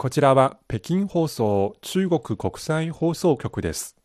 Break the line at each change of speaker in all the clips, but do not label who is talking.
こちらは北京放送中国国際放送局です。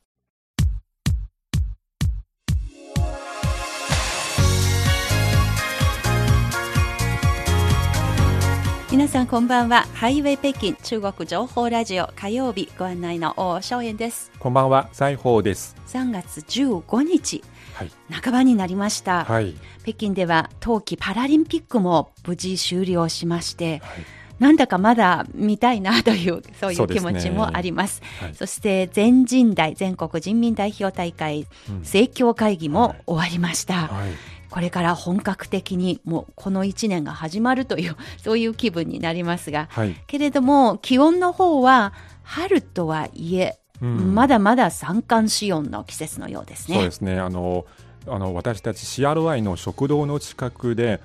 皆さんこんばんは。ハイウェイ北京中国情報ラジオ火曜日ご案内の大正円です。
こんばんは、財宝です。
3月15日、はい、半ばになりました、はい、北京では冬季パラリンピックも無事終了しまして、はいなんだかまだ見たいなという、そういう気持ちもあります。そ、ね。はい、そして全人代、全国人民代表大会、政教会議も終わりました。はい。はいこれから本格的にもうこの1年が始まるというそういう気分になりますが、はい、けれども気温の方は春とはいえ、うん、まだまだ三寒四温の季節のようですね。
そうですね。あのあの私たち CRI の食堂の近くで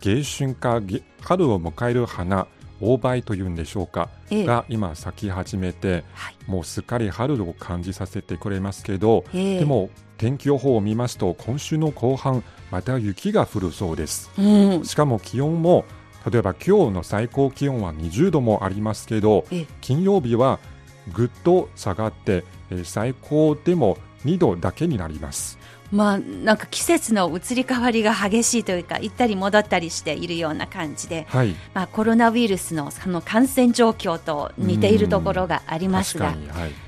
迎春か春を迎える花大梅というんでしょうか、ええ、が今咲き始めて、はい、もうすっかり春を感じさせてくれますけど、え、でも天気予報を見ますと今週の後半また雪が降るそうです、うん、しかも気温も例えば今日の最高気温は20度もありますけど金曜日はぐっと下がって最高でも2度だけになります
まあ、なんか季節の移り変わりが激しいというか行ったり戻ったりしているような感じで、はい、まあ、コロナウイルスのその感染状況と似ているところがありますが、はい、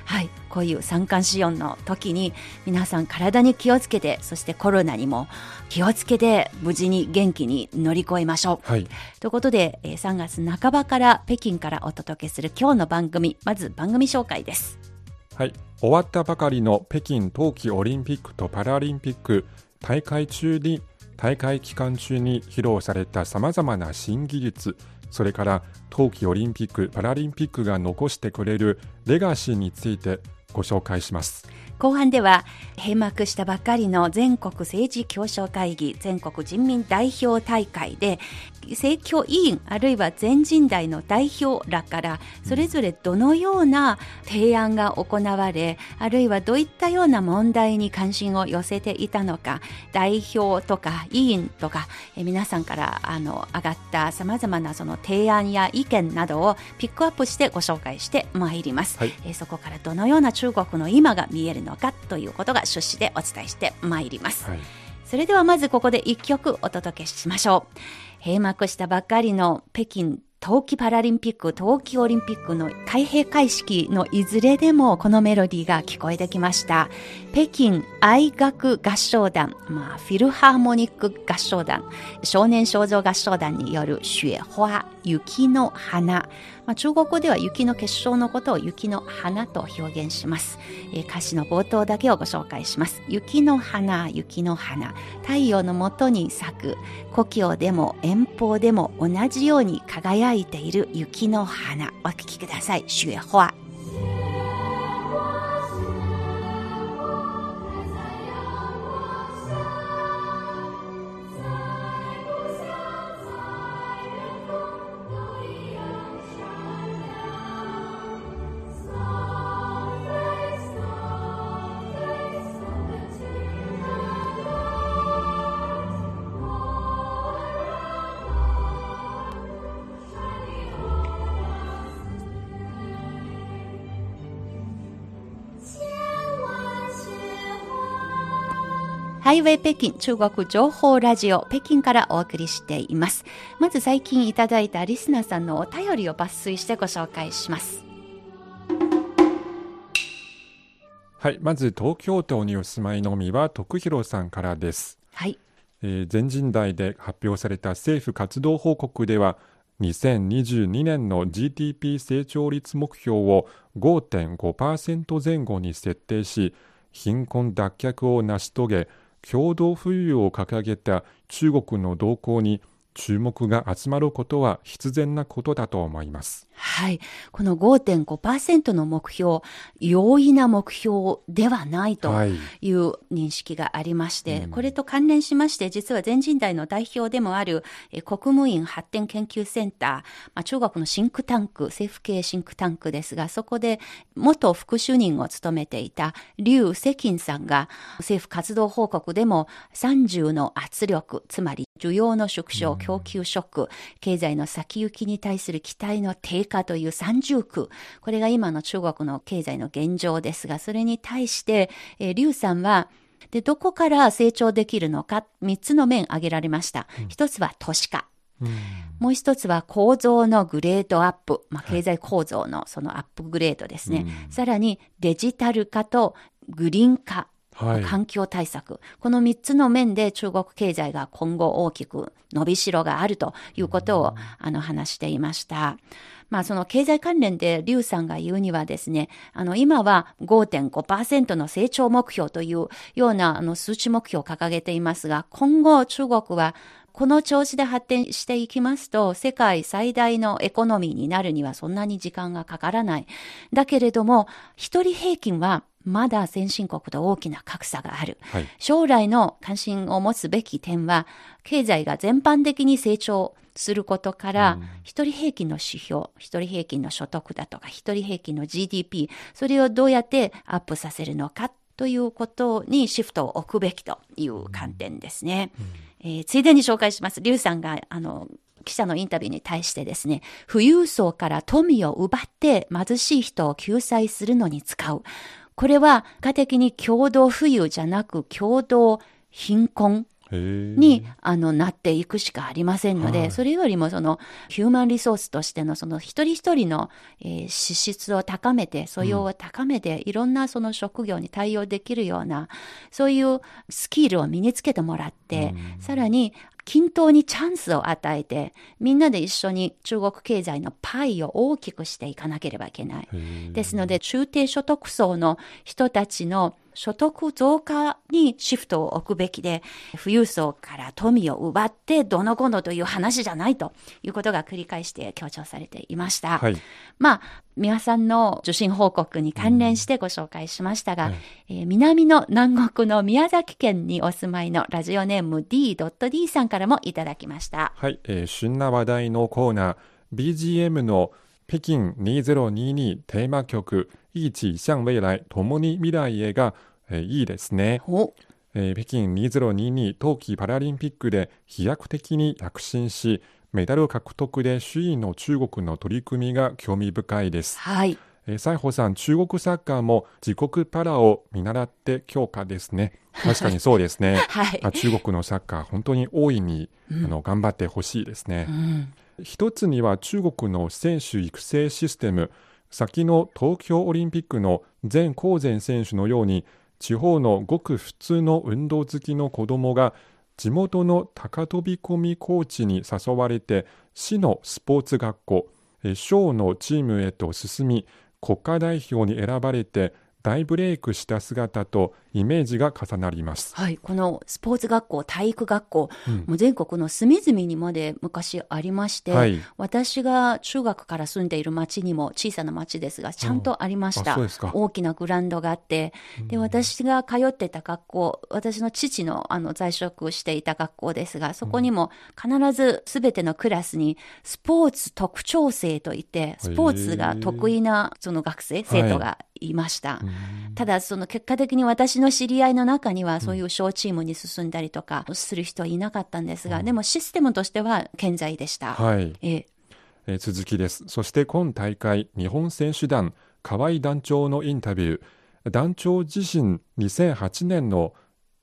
はい、こういう三寒四温の時に皆さん体に気をつけてそしてコロナにも気をつけて無事に元気に乗り越えましょう。はい、ということで、えー、3月半ばから北京からお届けする今日の番組まず番組紹介です。
はい終わったばかりの北京冬季オリンピックとパラリンピック大会中に大会期間中に披露されたさまざまな新技術それから冬季オリンピック・パラリンピックが残してくれるレガシーについてご紹介します。
後半では閉幕したばかりの全国政治協商会議全国人民代表大会で政教委員あるいは全人代の代表らからそれぞれどのような提案が行われあるいはどういったような問題に関心を寄せていたのか代表とか委員とかえ皆さんからあの上がったさまざまなその提案や意見などをピックアップしてご紹介してまいります、はい、えそこからどのような中国の今が見えるのかということが趣旨でお伝えしてまいります、はい、それではまずここで1曲お届けしましょう閉幕したばかりの北京冬季パラリンピック、冬季オリンピックの開閉会式のいずれでもこのメロディーが聞こえてきました。北京愛楽合唱団、まあ、フィルハーモニック合唱団、少年少女合唱団による雪花、雪の花。まあ、中国語では雪の結晶のことを雪の花と表現します、えー、歌詞の冒頭だけをご紹介します。雪の花、雪の花。太陽のもとに咲く、故郷でも遠方でも同じように輝いている雪の花。お聴きください。雪花。ハイウェイ北京中国情報ラジオ北京からお送りしています。まず最近いただいたリスナーさんのお便りを抜粋してご紹介します。
はい、まず東京都にお住まいのみは徳弘さんからです。はい。えー、全人代で発表された政府活動報告では、2022年の GDP 成長率目標を5.5%前後に設定し、貧困脱却を成し遂げ、共同富裕を掲げた中国の動向に注目が集まることは必然なことだと思います。
はい。この5.5%の目標、容易な目標ではないという認識がありまして、はいうん、これと関連しまして、実は全人代の代表でもある国務院発展研究センター、まあ、中国のシンクタンク、政府系シンクタンクですが、そこで元副主任を務めていた劉世金さんが政府活動報告でも30の圧力、つまり需要の縮小、供給ショック、経済の先行きに対する期待の低下という三重苦。これが今の中国の経済の現状ですが、それに対して、えー、劉さんは、で、どこから成長できるのか、三つの面挙げられました。一、つは都市化。もう一つは構造のグレードアップ。まあ、経済構造のそのアップグレードですね。さらにデジタル化とグリーン化。はい、環境対策。この3つの面で中国経済が今後大きく伸びしろがあるということを、あの話していました。まあその経済関連で劉さんが言うにはですね、あの今は5.5%の成長目標というようなあの数値目標を掲げていますが、今後中国はこの調子で発展していきますと、世界最大のエコノミーになるにはそんなに時間がかからない。だけれども、一人平均はまだ先進国と大きな格差がある、はい、将来の関心を持つべき点は、経済が全般的に成長することから、一、人平均の指標、一人平均の所得だとか、一人平均の GDP、それをどうやってアップさせるのかということにシフトを置くべきという観点ですね。うん、えー、ついでに紹介します。リュウさんが、あの、記者のインタビューに対してですね、富裕層から富を奪って貧しい人を救済するのに使う。これは、家的に共同富裕じゃなく共同貧困にあのなっていくしかありませんので、はい、それよりもそのヒューマンリソースとしてのその一人一人の、えー、資質を高めて、素養を高めて、うん、いろんなその職業に対応できるような、そういうスキルを身につけてもらって、うん、さらに均等にチャンスを与えて、みんなで一緒に中国経済のパイを大きくしていかなければいけない。ですので、中低所得層の人たちの所得増加にシフトを置くべきで、富裕層から富を奪ってどのこのという話じゃないということが繰り返して強調されていました。はい、まあ、皆さんの受信報告に関連してご紹介しましたが、はい、えー、南の南国の宮崎県にお住まいのラジオネーム D.D さんからもいただきました。
はい、えー、旬な話題のコーナー、BGM の北京2022テーマ曲一起向未来共に未来へが、えー、いいですね。えー、北京2022冬季パラリンピックで飛躍的に躍進しメダル獲得で首位の中国の取り組みが興味深いです。
はい。
えー、西郷さん、中国サッカーも自国パラを見習って強化ですね。確かにそうですね。はい、中国のサッカー、本当に大いに、うん、あの頑張ってほしいですね。うん一つには中国の選手育成システム、先の東京オリンピックの全高善選手のように、地方のごく普通の運動好きの子どもが地元の高飛び込みコーチに誘われて市のスポーツ学校、省のチームへと進み国家代表に選ばれて大ブレイクした姿とイメージが重なります。
はい。このスポーツ学校、体育学校、うん、もう全国の隅々にまで昔ありまして、はい、私が中学から住んでいる町にも小さな町ですが、ちゃんとありました。大きなグラウンドがあって、で、私が通ってた学校、私の父のあの在職していた学校ですが、そこにも必ずすべてのクラスにスポーツ特徴生といって、スポーツが得意なその学生、生徒がいました。ただ、その結果的に私の知り合いの中には、そういう小チームに進んだりとかする人はいなかったんですが、うん、でもシステムとしては健在でした。
はい。ええ続きです。そして今大会、日本選手団、河合団長のインタビュー。団長自身、2008年の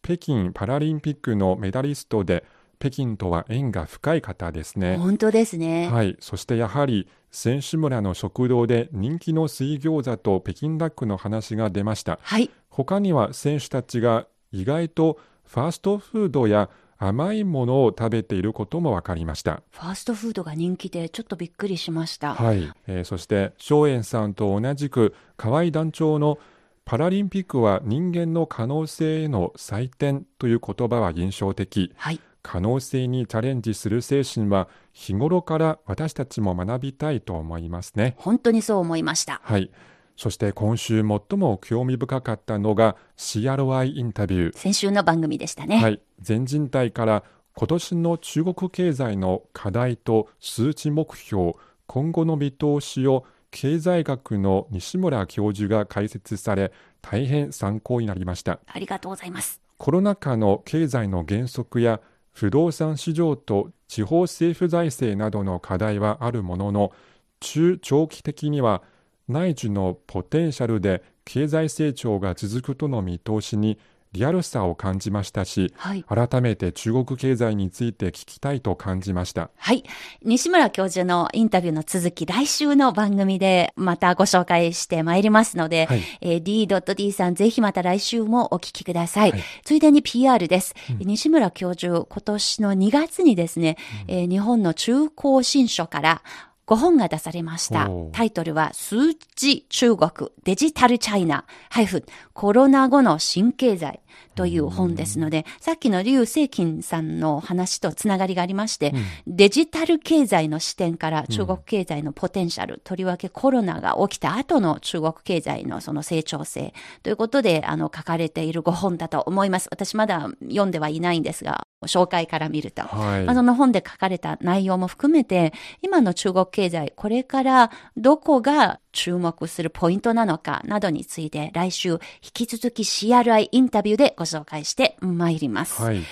北京パラリンピックのメダリストで、北京とは縁が深い方ですね。
本当ですね。
はい。そしてやはり、選手村の食堂で人気の水餃子と北京ダックの話が出ました。
はい。
他には選手たちが意外とファーストフードや甘いものを食べていることも分かりました。
ファーストフードが人気でちょっとびっくりしました。
はい。えー、そして、松園さんと同じく河合団長のパラリンピックは人間の可能性への祭典という言葉は印象的。
はい。
可能性にチャレンジする精神は日頃から私たちも学びたいと思いますね。
本当にそう思いました。
はい。そして今週最も興味深かったのが CRI インタビュー。
先週の番組でしたね。
はい。全人代から今年の中国経済の課題と数値目標、今後の見通しを経済学の西村教授が解説され、大変参考になりました。
ありがとうございます。
コロナ禍の経済の減速や不動産市場と地方政府財政などの課題はあるものの、中長期的には内需のポテンシャルで経済成長が続くとの見通しにリアルさを感じましたし、はい、改めて中国経済について聞きたいと感じました。
はい。西村教授のインタビューの続き、来週の番組でまたご紹介してまいりますので、はい、えー、D.D さんぜひまた来週もお聞きください。はい、ついでに PR です、うん、西村教授、今年の2月にですね、うん、えー、日本の中高新書から5本が出されました。タイトルは、数字中国デジタルチャイナ、ハイフ、コロナ後の新経済という本ですので、さっきの劉正金さんの話とつながりがありまして、うん、デジタル経済の視点から中国経済のポテンシャル、うん、とりわけコロナが起きた後の中国経済のその成長性ということで、あの、書かれている5本だと思います。私まだ読んではいないんですが、紹介から見ると、はい、まあ、その本で書かれた内容も含めて、今の中国経済、これからどこが注目するポイントなのかなどについて来週引き続き CRI インタビューでご紹介してまいります。はい、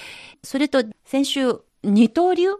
それと先週二刀流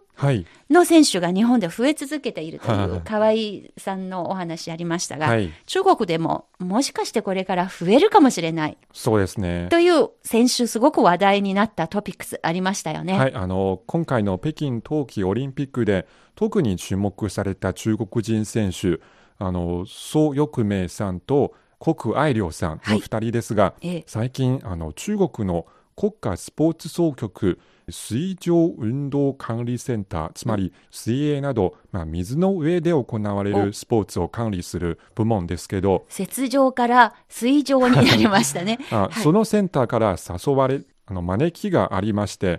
の選手が日本で増え続けているという河合さんのお話ありましたが、はい、中国でももしかしてこれから増えるかもしれない。
そうですね。
という先週すごく話題になったトピックスありましたよね。
はい、あの、今回の北京冬季オリンピックで特に注目された中国人選手、あの、蘇翼明さんと国愛良さんの2人ですが、はい、最近あの中国の国家スポーツ総局水上運動管理センター、つまり水泳など、まあ、水の上で行われるスポーツを管理する部門ですけど、
雪上から水上になりましたね。
あ、はい、そのセンターから誘われ、あの招きがありまして、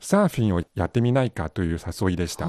サーフィンをやってみないかという誘いでした。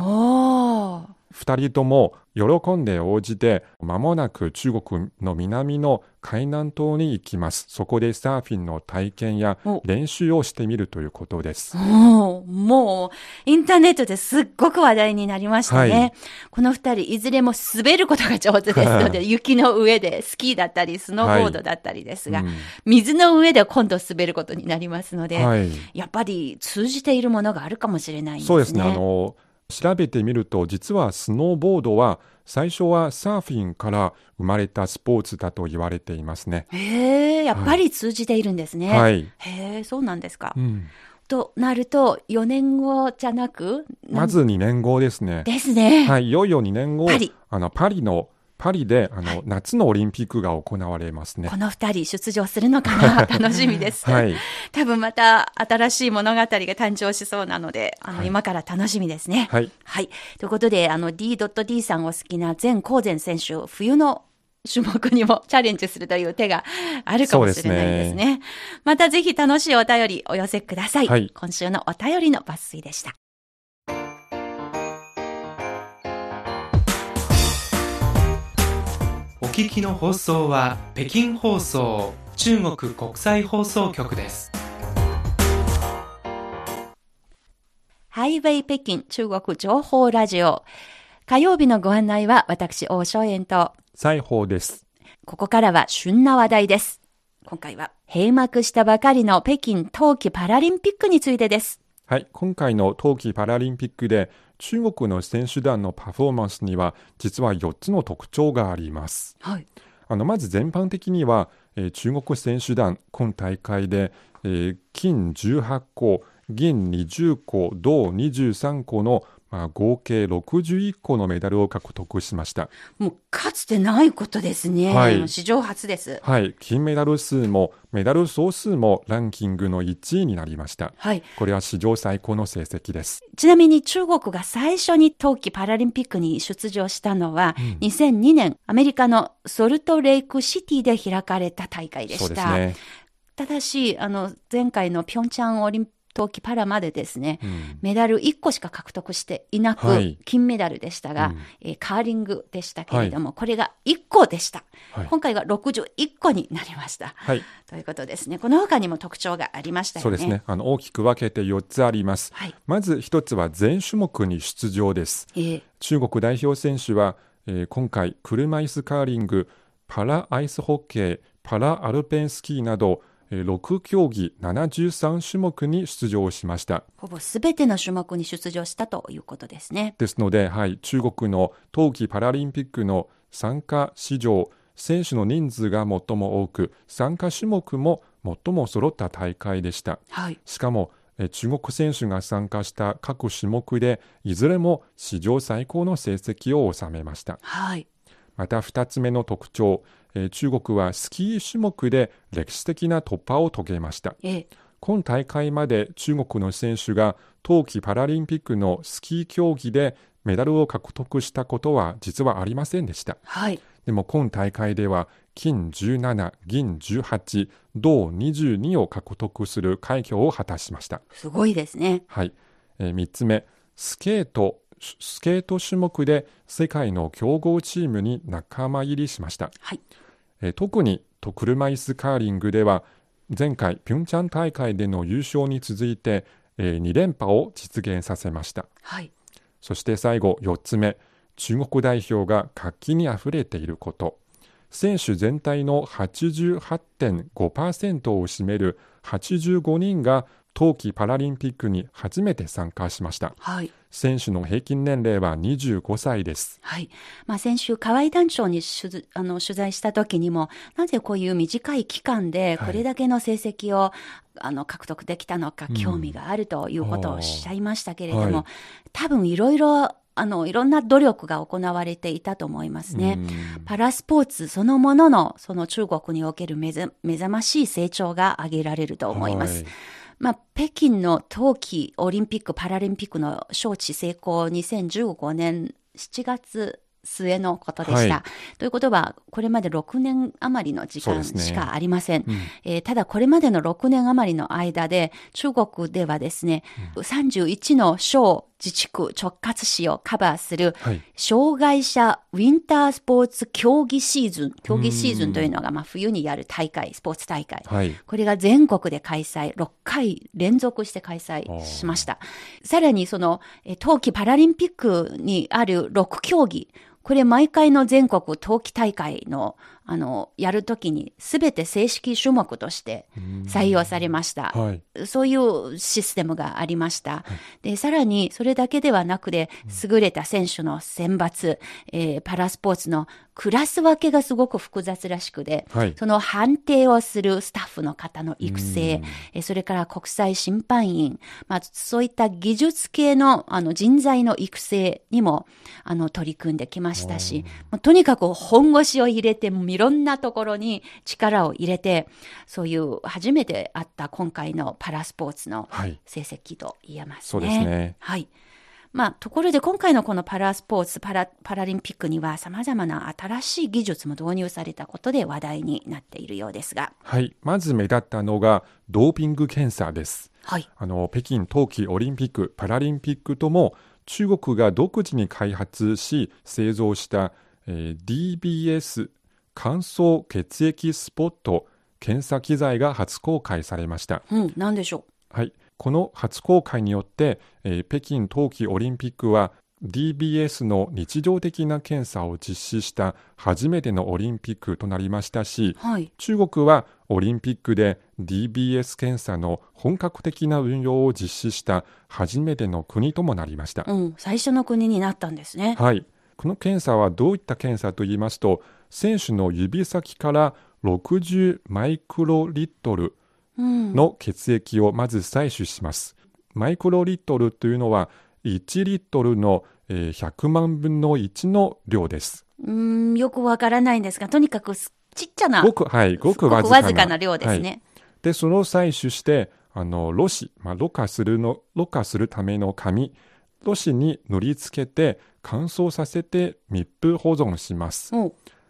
2人とも喜んで応じて、まもなく中国の南の海南島に行きます。そこでサーフィンの体験や練習をしてみるということです。
もう、インターネットですっごく話題になりましたね。はい、この2人、いずれも滑ることが上手ですので、雪の上でスキーだったり、スノーボードだったりですが、はいうん、水の上で今度滑ることになりますので、はい、やっぱり通じているものがあるかもしれないですね。
そうですね。あの調べてみると実はスノーボードは最初はサーフィンから生まれたスポーツだと言われていますね。
へえ、やっぱり通じているんですね。はい。へえ、そうなんですか。うん、となると4年後じゃなく
まず2年後ですね。
ですね。
はい、いよいよ2年後、あのパリのパリであの、はい、夏のオリンピックが行われますね。
この二人出場するのかな楽しみです。はい。多分また新しい物語が誕生しそうなので、あの、はい、今から楽しみですね。はい。はい。ということで、あの D.D さんお好きな前高前選手、冬の種目にもチャレンジするという手があるかもしれないですね。すねまたぜひ楽しいお便りお寄せください。はい、今週のお便りの抜粋でした。
聞きの放送は北京放送中国国際放送局です。
ハイウェイ北京中国情報ラジオ。火曜日のご案内は私、王正円と
西宝です。
ここからは旬な話題です。今回は閉幕したばかりの北京冬季パラリンピックについてです。
はい、今回の冬季パラリンピックで中国の選手団のパフォーマンスには実は4つの特徴があります。はい、あのまず全般的には、えー、中国選手団今大会で、えー、金18個銀20個銅23個のまあ、合計61個のメダルを獲得しました。
もうかつてないことですね、はい、史上初です、
はい、金メダル数もメダル総数もランキングの1位になりました、はい、これは史上最高の成績です。
ちなみに中国が最初に冬季パラリンピックに出場したのは、うん、2002年アメリカのソルトレイクシティで開かれた大会でした。ね、ただし、あの、前回のピョンチャンオリン冬季パラまでですね、うん、メダル1個しか獲得していなく、金メダルでしたが、うん。えー、カーリングでしたけれども、はい、これが1個でした、はい、今回は61個になりました、はい、ということですね。この他にも特徴がありましたよね。
そうですね。あの大きく分けて4つあります、はい、まず1つは全種目に出場です、えー、中国代表選手は、えー、今回車椅子カーリングパラアイスホッケーパラアルペンスキーなどえー6競技73種目に出場しました。
ほぼすべての種目に出場したということですね。
ですので、はい、中国の冬季パラリンピックの参加史上、選手の人数が最も多く、参加種目も最も揃った大会でした。
はい。
しかも、えー中国選手が参加した各種目で、いずれも史上最高の成績を収めました。
はい。
また2つ目の特徴、えー中国はスキー種目で歴史的な突破を遂げました。
ええ。
今大会まで中国の選手が冬季パラリンピックのスキー競技でメダルを獲得したことは実はありませんでした。
はい。
でも今大会では金17、銀18、銅22を獲得する快挙を果たしました。
すごいですね。
はい。え3つ目、スケート、スケート種目で世界の強豪チームに仲間入りしました。
はい。
えー特にと車椅子カーリングでは前回ピョンチャン大会での優勝に続いて、え2連覇を実現させました
はい。
そして最後4つ目中国代表が活気にあふれていること選手全体の88.5%を占める85人が冬季パラリンピックに初めて参加しました
はい。
選手の平均年齢は25歳です
はい。まあ、先週、河合団長に取あの取材した時にも、なぜこういう短い期間で、
はい
これだけの成績を、あの、獲得できたのか、
うん
興味があるということをおっしゃいましたけれども、
はい
多分いろいろ、あの、いろんな努力が行われていたと思いますね。
うん
パラスポーツそのものの、その中国における目覚ましい成長が挙げられると思います。
はい
まあ、北京の冬季オリンピック・パラリンピックの招致成功2015年7月末のことでした。
はい
ということは、これまで6年余りの時間しかありません。
うん
えーただ、これまでの6年余りの間で、中国ではですね、31の省、自治区、直轄市をカバーする、
はい
障害者ウィンタースポーツ競技シーズン。競技シーズンというのが、まあ、冬にやる大会、スポーツ大会。
はい
これが全国で開催、6回連続して開催しました。さらにその、え冬季パラリンピックにある6競技、これ毎回の全国冬季大会の、あの、やるときに全て正式種目として採用されました。
はい
そういうシステムがありました。で、さらに、それだけではなくて、優れた選手の選抜、えーパラスポーツのクラス分けがすごく複雑らしくで、
はい。
その判定をするスタッフの方の育成、えーそれから国際審判員、まあ、そういった技術系のあの人材の育成にもあの取り組んできましたし、もうとにかく本腰を入れて、いろんなところに力を入れて、そういう初めてあった今回のパラスポーツの
はい。
成績と言えますね。
そうですね。
はい。まあ、ところで今回のこのパラスポーツパラ、パラリンピックには様々な新しい技術も導入されたことで話題になっているようですが。
はい、まず目立ったのがドーピング検査です。
はい。
あの北京冬季オリンピック・パラリンピックとも中国が独自に開発し製造した、えー DBS 乾燥血液スポット検査機材が初公開されました。
うん、なんでしょ
はい、この初公開によって、えー北京冬季オリンピックは DBS の日常的な検査を実施した初めてのオリンピックとなりましたし、
う。はい。
中国はオリンピックで DBS 検査の本格的な運用を実施した初めての国ともなりました。
うん、最初の国になったんですね。
はい。この検査はどういった検査と言いますと、選手の指先から60マイクロリットル
うん。
の血液をまず採取します。マイクロリットルというのは1リットルのえー100万分の1の量です。
うん、よくわからないんですが、とにかくすちっちゃな、
ごく、はい、ごくわずかな
わずかな量ですね。
で、それを採取して、あの、ろ紙、まあ、ろ過するの、ろ過するための紙、ろ紙に塗りつけて乾燥させて密封保存します。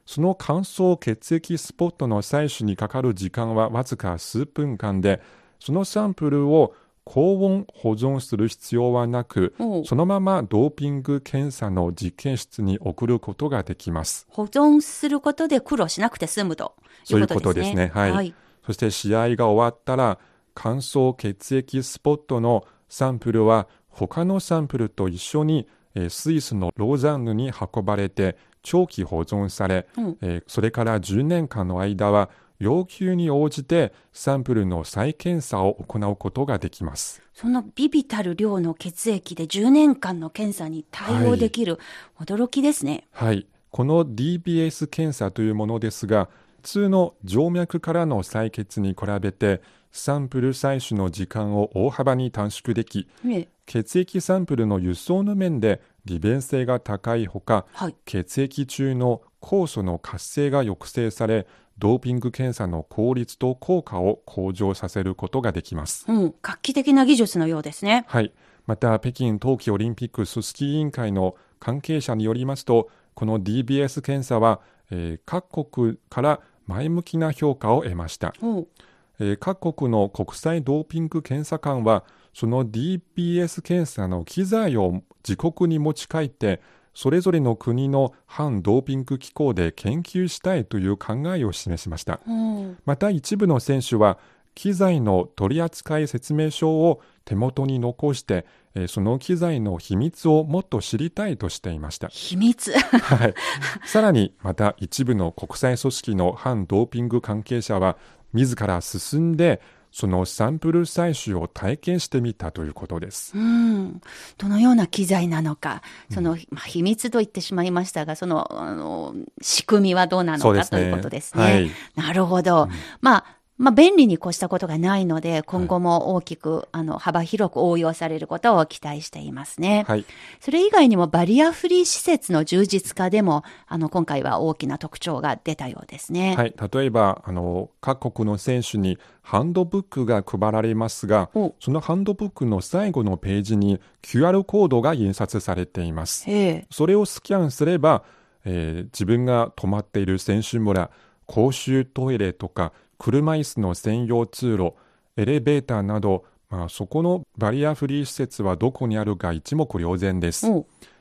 その乾燥血液スポットの採取にかかる時間はわずか数分間で、そのサンプルを高温保存する必要はなくそのままドーピング検査の実験室に送ることができます。
保存することで苦労しなくて済むということですね。
ねはい
はい。
そして試合が終わったら乾燥血液スポットのサンプルは他のサンプルと一緒に、えースイスのローザンヌに運ばれて長期保存され、
うん
えーそれから10年間の間は要求に応じてサンプルの再検査を行うことができます。
そのビビたる量の血液で10年間の検査に対応できる、はい、驚きですね。
はい。この DBS 検査というものですが、普通の静脈からの採血に比べてサンプル採取の時間を大幅に短縮でき、血液サンプルの輸送の面で利便性が高いほか、はい、血液中の酵素の活性が抑制され、ドーピング検査の効率と効果を向上させることができます。
うん、画期的な技術のようですね。
はい。また、北京冬季オリンピック組織委員会の関係者によりますと、この DBS 検査は、えー、各国から前向きな評価を得ました。えー、各国の国際ドーピング検査官は、その DPS 検査の機材を自国に持ち帰って、それぞれの国の反ドーピング機構で研究したいという考えを示しました。また一部の選手は、機材の取扱説明書を手元に残して、えー、その機材の秘密をもっと知りたいとしていました。
秘密
はい。さらに、また一部の国際組織の反ドーピング関係者は、自ら進んで、そのサンプル採取を体験してみたということです。
うん。どのような機材なのか、その、うん、まあ、秘密と言ってしまいましたが、その、あの、仕組みはどうなのか、ね、ということですね。はい、なるほど。うん、まあ、まあ、便利に越したことがないので、今後も大きく、はい、あの、幅広く応用されることを期待していますね。はい。それ以外にもバリアフリー施設の充実化でも、あの、今回は大きな特徴が出たようですね。
はい。例えば、あの、各国の選手にハンドブックが配られますが、そのハンドブックの最後のページに QR コードが印刷されています。それをスキャンすれば、えー、自分が泊まっている選手村、公衆トイレとか、車椅子の専用通路、エレベーターなど、まあ、そこのバリアフリー施設はどこにあるか一目瞭然です。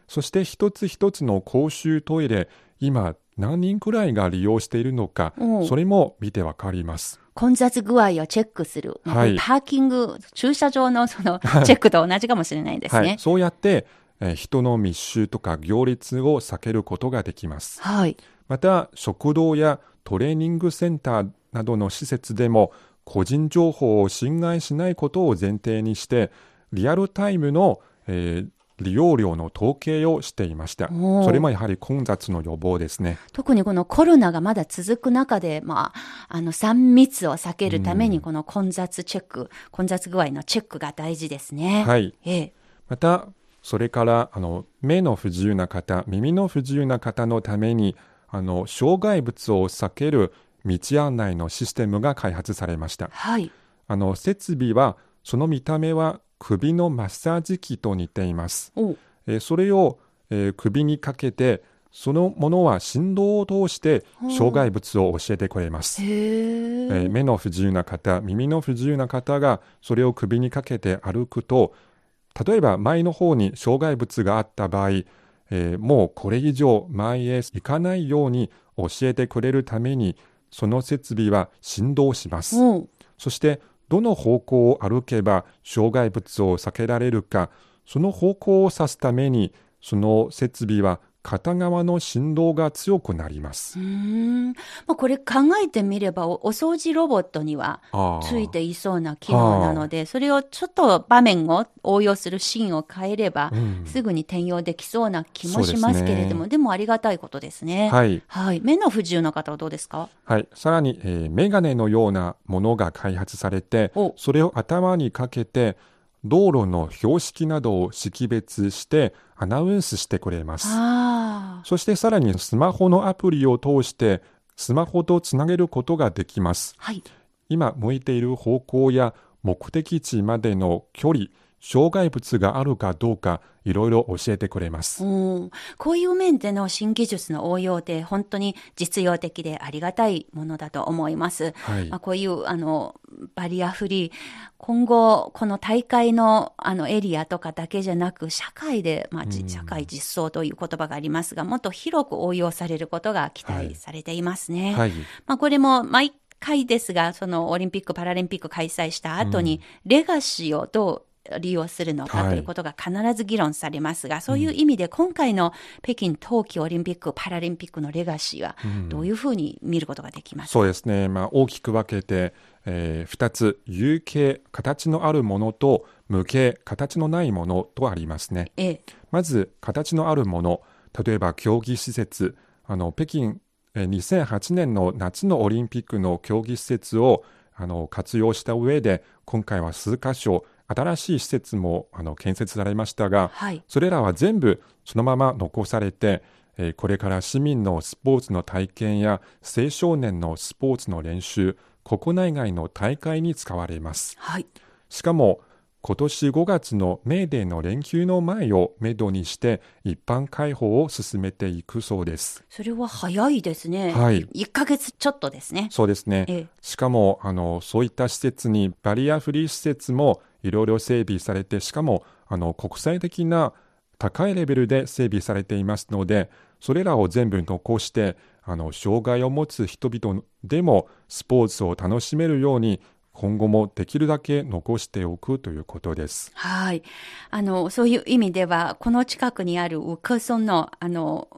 そして一つ一つの公衆トイレ、今何人くらいが利用しているのか、それも見てわかります。
混雑具合をチェックする。はい、パーキング、駐車場のその チェックと同じかもしれないですね。はい、
そうやって、えー、人の密集とか行列を避けることができます。はい、また、食堂やトレーニングセンターなどの施設でも個人情報を侵害しないことを前提にしてリアルタイムの、えー、利用料の統計をしていました。それもやはり混雑の予防ですね。
特にこのコロナがまだ続く中で、まあ、あの、3密を避けるためにこの混雑チェック、混雑具合のチェックが大事ですね。
はい。ええ、また、それから、あの、目の不自由な方、耳の不自由な方のために、あの、障害物を避ける道案内のシステムが開発されました。はい、あの設備はその見た目は首のマッサージ機と似ています。えそれを、えー、首にかけてそのものは振動を通して障害物を教えてくれます、えー、目の不自由な方耳の不自由な方がそれを首にかけて歩くと例えば前の方に障害物があった場合、えー、もうこれ以上前へ行かないように教えてくれるためにその設備は振動します。うん、そしてどの方向を歩けば障害物を避けられるか、その方向を指すためにその設備は片側の振動が強くなります。う
ん。まあ、これ考えてみればお、お掃除ロボットにはついていそうな機能なので、それをちょっと場面を応用するシーンを変えれば、うん、すぐに転用できそうな気もしますけれども、でね、でもありがたいことですね。はい。はい。目の不自由な方はどうですか？
はい。さらに、えー、メガネのようなものが開発されて、それを頭にかけて、道路の標識などを識別してアナウンスしてくれます。そしてさらにスマホのアプリを通してスマホとつなげることができます。はい、今向いている方向や目的地までの距離、障害物があるかどうかいろいろ教えてくれます。
うん。こういう面での新技術の応用って本当に実用的でありがたいものだと思います。はい、まあ、こういうあのバリアフリー、今後この大会のあのエリアとかだけじゃなく社会で、まあ、社会実装という言葉がありますが、もっと広く応用されることが期待されていますね。はい、まあ、これも毎回ですが、そのオリンピック・パラリンピック開催した後に、レガシーをどう利用するのかということが必ず議論されますが、はい、そういう意味で今回の北京冬季オリンピック・パラリンピックのレガシーはどういうふうに見ることができますか、
うん、そうですね、まあ、大きく分けて、えー、2つ有形形のあるものと無形形のないものとありますね、
ええ、
まず形のあるもの。例えば競技施設。あの北京2008年の夏のオリンピックの競技施設をあの活用した上で今回は数箇所新しい施設もあの建設されましたが、
はい、
それらは全部そのまま残されて、えー、これから市民のスポーツの体験や青少年のスポーツの練習国内外の大会に使われます、
はい、
しかも今年5月のメーデーの連休の前をめどにして一般開放を進めていくそうです。
それは早いですね。
はい。
1ヶ月ちょっとですね。
そうですね。ええ、しかも、あの、そういった施設にバリアフリー施設もいろいろ整備されて、しかも、あの、国際的な高いレベルで整備されていますので、それらを全部残して、あの、障害を持つ人々でもスポーツを楽しめるように今後もできるだけ残しておくということです。
はい。あの、そういう意味では、この近くにあるウクソンの、あの、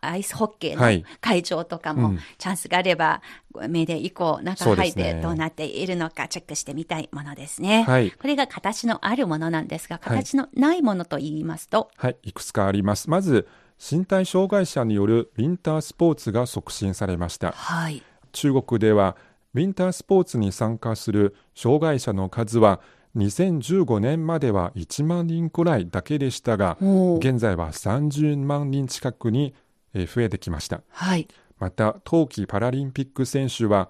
アイスホッケーの会場とかも、チャンスがあれば、目で以降、中入ってどうなっているのかチェックしてみたいものですね。
はい、
これが形のあるものなんですが、形のないものと言いますと、
はい、はい、いくつかあります。まず、身体障害者によるウィンタースポーツが促進されました。
はい、
中国ではウィンタースポーツに参加する障害者の数は2015年までは1万人くらいだけでしたが、現在は30万人近くに増えてきました。
はい、
また、冬季パラリンピック選手は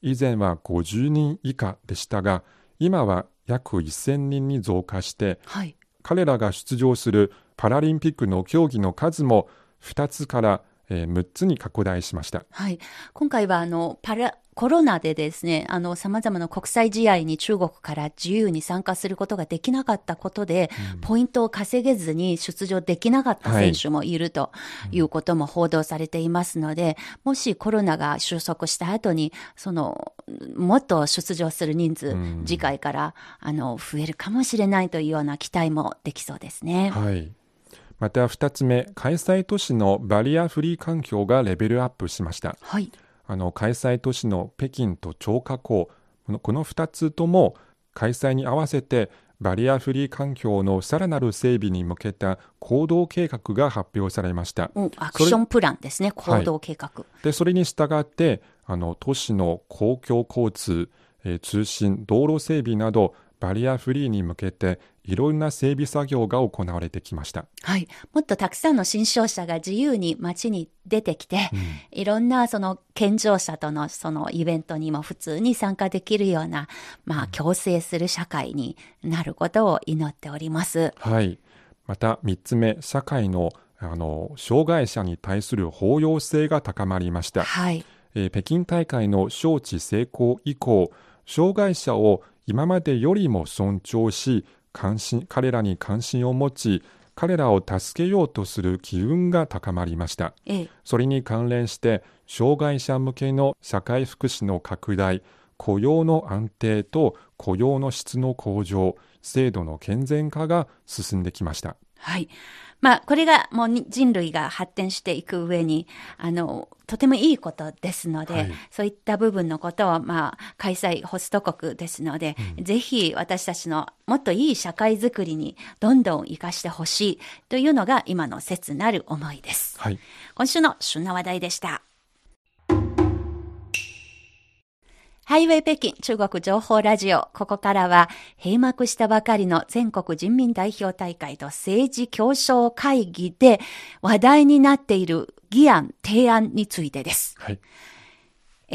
以前は50人以下でしたが、今は約1000人に増加して、
はい、
彼らが出場するパラリンピックの競技の数も2つから6つに拡大しました。
はい。今回はあのパラコロナでですね、あの、様々な国際試合に中国から自由に参加することができなかったことで、うん、ポイントを稼げずに出場できなかった選手もいるということも報道されていますので、はいもしコロナが収束した後に、その、もっと出場する人数、うん、次回から、あの、増えるかもしれないというような期待もできそうですね。
はい。また2つ目、開催都市のバリアフリー環境がレベルアップしました。
はい。
あの開催都市の北京と張家口この2つとも開催に合わせてバリアフリー環境のさらなる整備に向けた行動計画が発表されました。
うん、アクションプランですね、行動計画。は
い、でそれに従ってあの都市の公共交通、えー、通信、道路整備などバリアフリーに向けていろんな整備作業が行われてきました。
はい。もっとたくさんの新商者が自由に街に出てきて、うん、いろんなその健常者とのそのイベントにも普通に参加できるような、まあ、共生する社会になることを祈っております。
はい。また3つ目、社会のあの障害者に対する包容性が高まりました。
はい。
えー、北京大会の招致成功以降、障害者を今までよりも尊重し関心彼らに関心を持ち彼らを助けようとする機運が高まりました、
ええ、
それに関連して障害者向けの社会福祉の拡大雇用の安定と雇用の質の向上制度の健全化が進んできました。
はいまあ、これがもう人類が発展していく上に、あの、とてもいいことですので、はい、そういった部分のことを、まあ、開催ホスト国ですので、うん、ぜひ私たちのもっといい社会づくりにどんどん生かしてほしいというのが今の切なる思いです。
はい、
今週の旬な話題でした。ハイウェイ北京中国情報ラジオ。ここからは閉幕したばかりの全国人民代表大会と政治協商会議で話題になっている議案、提案についてです。
はい。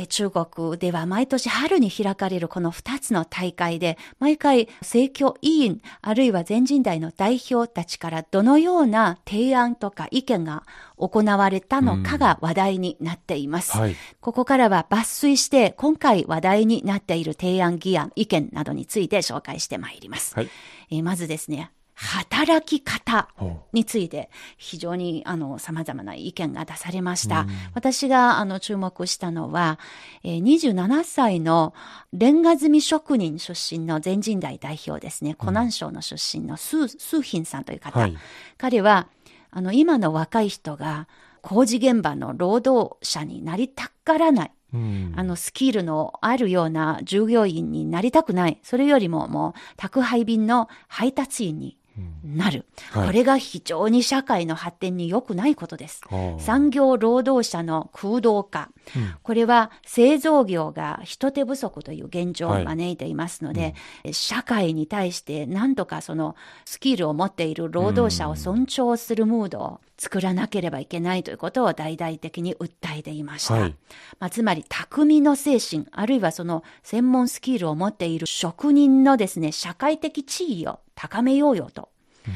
中国では毎年春に開かれるこの2つの大会で、毎回政教委員、あるいは全人代の代表たちからどのような提案とか意見が行われたのかが話題になっています。
はい、
ここからは抜粋して、今回話題になっている提案、議案、意見などについて紹介してまいります。
はい、
えまずですね、働き方について非常にあの様々な意見が出されました。うん、私があの注目したのは、えー、27歳のレンガ積み職人出身の全人代代表ですね。湖南省の出身のスー、スーヒンさんという方。はい、彼は、あの、今の若い人が工事現場の労働者になりたがらない。うん、あのスキルのあるような従業員になりたくない。それよりももう宅配便の配達員になる、はい、これが非常に社会の発展に良くないことです。産業労働者の空洞化、うん、これは製造業が人手不足という現状を招いていますので、はい。うん、社会に対して何とかそのスキルを持っている労働者を尊重するムードを作らなければいけないということを大々的に訴えていました。はい、まあ、つまり、匠の精神、あるいはその専門スキルを持っている職人のですね、社会的地位を高めようよと。うん、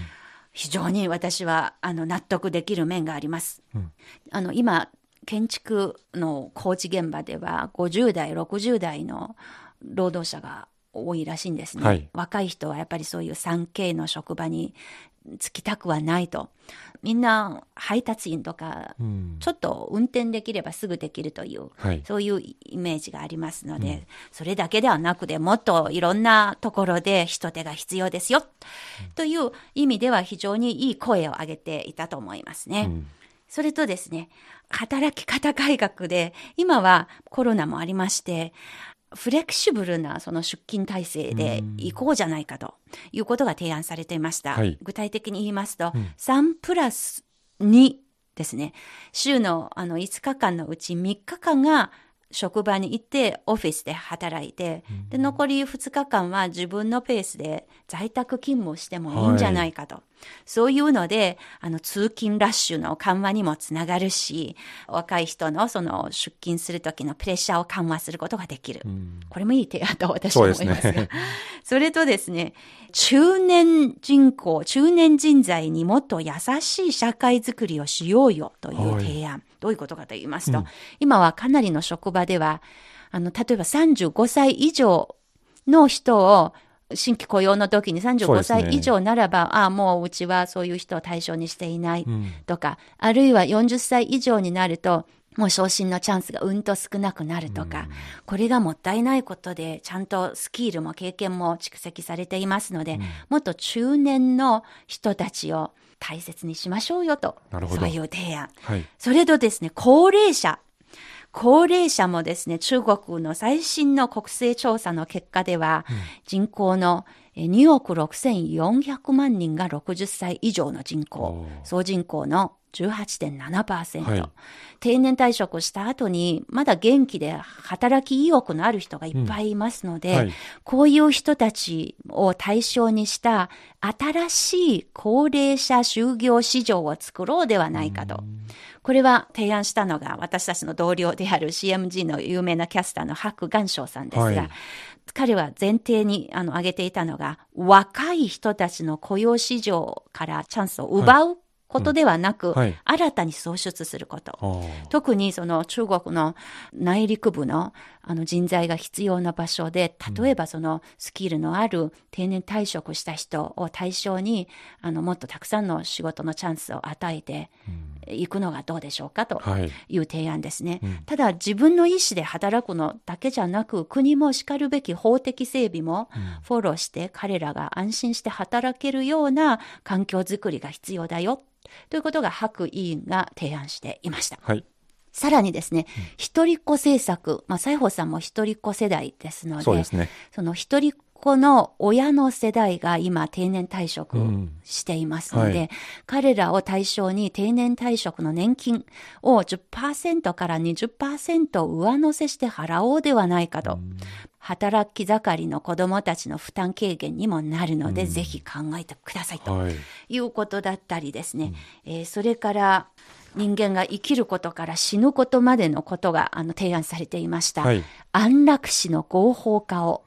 非常に私はあの納得できる面があります。うん、あの今建築の工事現場では50代60代の労働者が多いらしいんですね、はい、若い人はやっぱりそういう 3K の職場につきたくはないと。みんな配達員とか、ちょっと運転できればすぐできるという、はい、そういうイメージがありますので、うん、それだけではなくて、もっといろんなところで人手が必要ですよ、うん、という意味では非常にいい声を上げていたと思いますね。うん。それとですね、働き方改革で、今はコロナもありまして、フレキシブルなその出勤体制で行こうじゃないかということが提案されていました。はい、具体的に言いますと、うん、3プラス2ですね。週のあの5日間のうち3日間が職場に行ってオフィスで働いて、で残り2日間は自分のペースで在宅勤務してもいいんじゃないかと。はい、そういうので、あの通勤ラッシュの緩和にもつながるし、若い人のその出勤する時のプレッシャーを緩和することができる。これもいい提案と私は思いますが。そね、それとですね、中年人口、中年人材にもっと優しい社会づくりをしようよという提案。はいどういうことかと言いますと、うん、今はかなりの職場では、あの、例えば35歳以上の人を新規雇用の時に35歳以上ならば、ね、ああ、もううちはそういう人を対象にしていないとか、うん、あるいは40歳以上になると、もう昇進のチャンスがうんと少なくなるとか、うん、これがもったいないことで、ちゃんとスキルも経験も蓄積されていますので、うん、もっと中年の人たちを大切にしましょうよと、そういう提案。はい、それとですね、高齢者。高齢者もですね、中国の最新の国勢調査の結果では、うん、人口の2億6400万人が60歳以上の人口、総人口の18.7%、はい、定年退職した後にまだ元気で働き意欲のある人がいっぱいいますので、うんはい、こういう人たちを対象にした新しい高齢者就業市場を作ろうではないかと。これは提案したのが私たちの同僚である CMG の有名なキャスターの白岩翔さんですが、はい、彼は前提にあの挙げていたのが若い人たちの雇用市場からチャンスを奪うことではなく、うんはい、新たに創出すること。特にその中国の内陸部のあの人材が必要な場所で、例えばそのスキルのある定年退職した人を対象に、あのもっとたくさんの仕事のチャンスを与えていくのがどうでしょうかとい。う提案ですね。はいうん、ただ自分の意思で働くのだけじゃなく、国もしかるべき法的整備もフォローして彼らが安心して働けるような環境づくりが必要だよ。ということが白委員が提案していました。はい。さらにですね、うん、一人っ子政策、まあ、西郷さんも一人っ子世代ですので、そうですね。その一人っ子の親の世代が今定年退職していますので、うんはい、彼らを対象に定年退職の年金を10%から20%上乗せして払おうではないかと。うん、働き盛りの子供たちの負担軽減にもなるので、うん、ぜひ考えてくださいとい。うことだったりですね、えー、それから人間が生きることから死ぬことまでのことがあの提案されていました、はい、安楽死の合法化を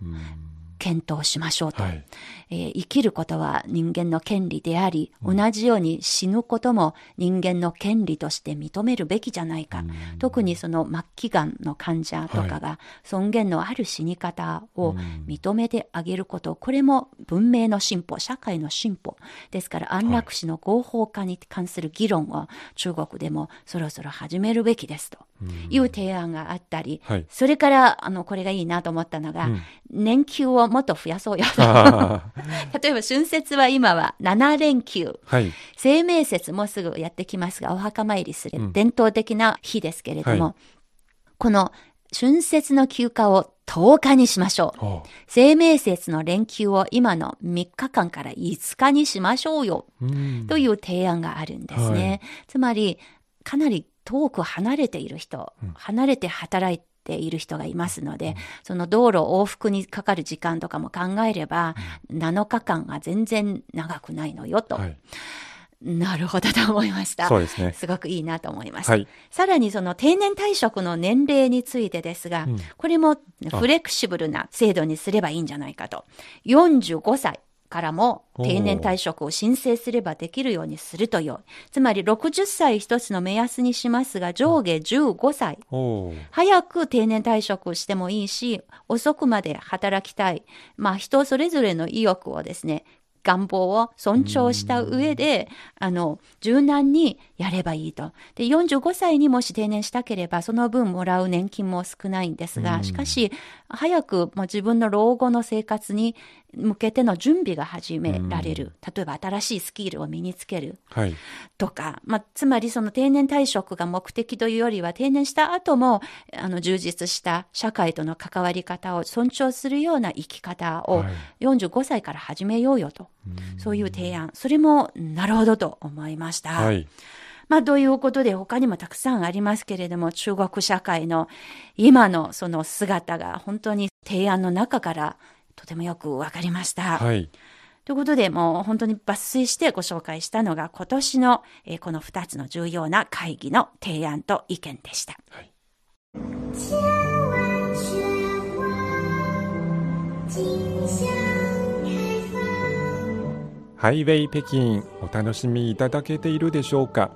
検討しましょうと。
はい。
えー生きることは人間の権利であり、同じように死ぬことも人間の権利として認めるべきじゃないか。特にその末期がんの患者とかが尊厳のある死に方を認めてあげること、これも文明の進歩、社会の進歩。ですから安楽死の合法化に関する議論を中国でもそろそろ始めるべきですと。いう提案があったり、
はい。
それからあのこれがいいなと思ったのが、年休をもっと増やそうよ 例えば春節は今は7連休。
ーはい。
清明節もすぐやってきますが、お墓参りする伝統的な日ですけれども、
は
この春節の休暇を10日にしましょう。
お
清明節の連休を今の3日間から5日にしましょうよ。
うん
という提案があるんですね。
はい
つまり、かなり遠く離れている人、離れて働いている人がいますので、その道路往復にかかる時間とかも考えれば、7日間が全然長くないのよと。
はい。
なるほどと思いました。
そうですね。
すごくいいなと思います。
はい。
さらにその定年退職の年齢についてですが、
うん
これもフレキシブルな制度にすればいいんじゃないかと。45歳からも定年退職を申請すればできるようにするという。つまり60歳一つの目安にしますが、上下15歳。早く定年退職してもいいし、遅くまで働きたい。まあ人それぞれの意欲をですね、願望を尊重した上で、あの、柔軟にやればいいと。で、45歳にもし定年したければ、その分もらう年金も少ないんですが、しかし、早くもう自分の老後の生活に向けての準備が始められる。例えば新しいスキルを身につける。
はい。
とか、まあ、つまりその定年退職が目的というよりは定年した後もあの充実した社会との関わり方を尊重するような生き方を
はい
45歳から始めようよと、そういう提案それもなるほどと思いました。
はい。
まあ、ということで他にもたくさんありますけれども中国社会の今のその姿が本当に提案の中からとてもよくわかりました。
はい。
ということで、もう本当に抜粋してご紹介したのが今年の、えーこの2つの重要な会議の提案と意見でした。
千万十万金香开放。
ハイウェイ北京、お楽しみいただけているでしょうか？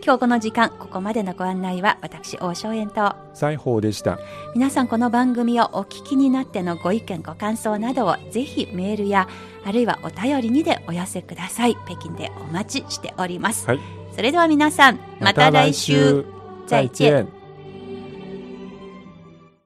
今日この時間、ここまでのご案内は私、大正円と、
西宝でした。
皆さんこの番組をお聞きになってのご意見、ご感想などをぜひメールや、あるいはお便りにでお寄せください。北京でお待ちしております。
はい。
それでは皆さん、また来週。再见。
见。